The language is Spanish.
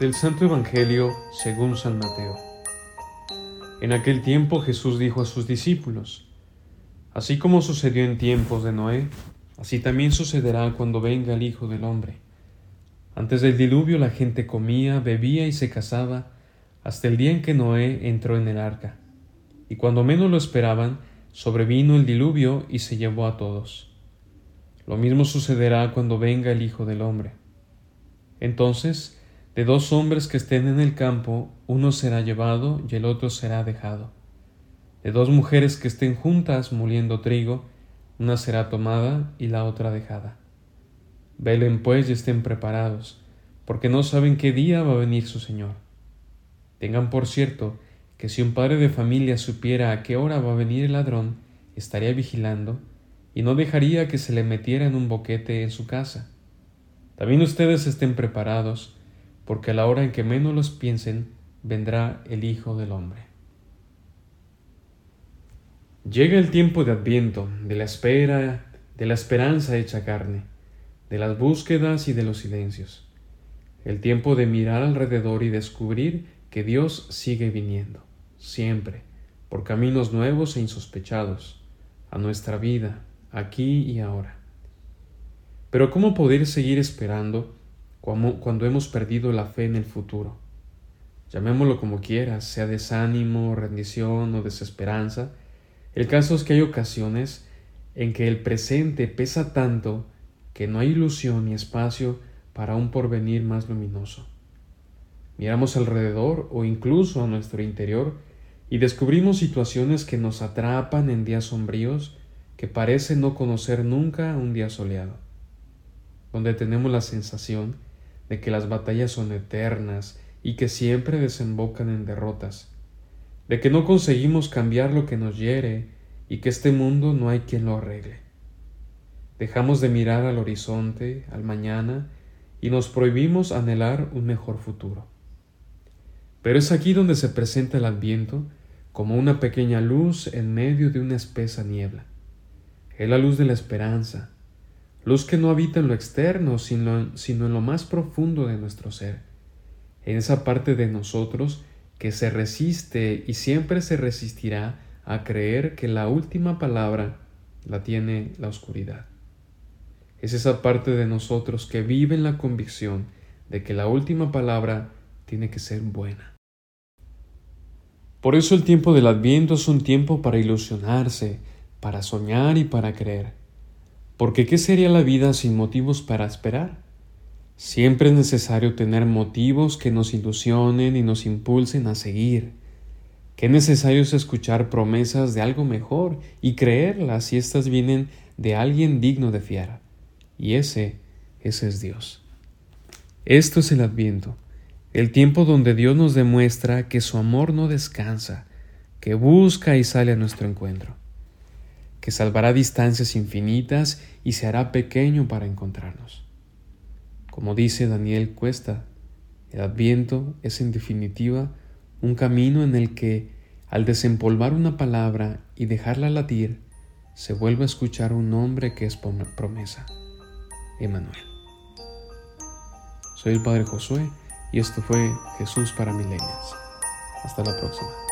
Del Santo Evangelio según San Mateo. En aquel tiempo Jesús dijo a sus discípulos, Así como sucedió en tiempos de Noé, así también sucederá cuando venga el Hijo del Hombre. Antes del diluvio la gente comía, bebía y se casaba, hasta el día en que Noé entró en el arca. Y cuando menos lo esperaban, sobrevino el diluvio y se llevó a todos. Lo mismo sucederá cuando venga el Hijo del Hombre. Entonces, de dos hombres que estén en el campo, uno será llevado y el otro será dejado. De dos mujeres que estén juntas moliendo trigo, una será tomada y la otra dejada. Velen pues y estén preparados, porque no saben qué día va a venir su Señor. Tengan por cierto que si un padre de familia supiera a qué hora va a venir el ladrón, estaría vigilando y no dejaría que se le metiera en un boquete en su casa. También ustedes estén preparados, porque a la hora en que menos los piensen, vendrá el Hijo del Hombre. Llega el tiempo de Adviento, de la espera, de la esperanza hecha carne, de las búsquedas y de los silencios, el tiempo de mirar alrededor y descubrir que Dios sigue viniendo, siempre, por caminos nuevos e insospechados, a nuestra vida, aquí y ahora. Pero ¿cómo poder seguir esperando cuando hemos perdido la fe en el futuro. Llamémoslo como quieras, sea desánimo, rendición o desesperanza, el caso es que hay ocasiones en que el presente pesa tanto que no hay ilusión ni espacio para un porvenir más luminoso. Miramos alrededor o incluso a nuestro interior y descubrimos situaciones que nos atrapan en días sombríos que parecen no conocer nunca un día soleado, donde tenemos la sensación de que las batallas son eternas y que siempre desembocan en derrotas, de que no conseguimos cambiar lo que nos hiere y que este mundo no hay quien lo arregle. Dejamos de mirar al horizonte, al mañana, y nos prohibimos anhelar un mejor futuro. Pero es aquí donde se presenta el adviento como una pequeña luz en medio de una espesa niebla. Es la luz de la esperanza, luz que no habita en lo externo, sino, sino en lo más profundo de nuestro ser, en esa parte de nosotros que se resiste y siempre se resistirá a creer que la última palabra la tiene la oscuridad. Es esa parte de nosotros que vive en la convicción de que la última palabra tiene que ser buena. Por eso el tiempo del adviento es un tiempo para ilusionarse, para soñar y para creer. Porque ¿qué sería la vida sin motivos para esperar? Siempre es necesario tener motivos que nos ilusionen y nos impulsen a seguir. Qué necesario es escuchar promesas de algo mejor y creerlas si éstas vienen de alguien digno de fiar. Y ese, ese es Dios. Esto es el Adviento, el tiempo donde Dios nos demuestra que su amor no descansa, que busca y sale a nuestro encuentro que salvará distancias infinitas y se hará pequeño para encontrarnos. Como dice Daniel Cuesta, el adviento es en definitiva un camino en el que, al desempolvar una palabra y dejarla latir, se vuelve a escuchar un nombre que es promesa, Emanuel. Soy el Padre Josué y esto fue Jesús para Milenias. Hasta la próxima.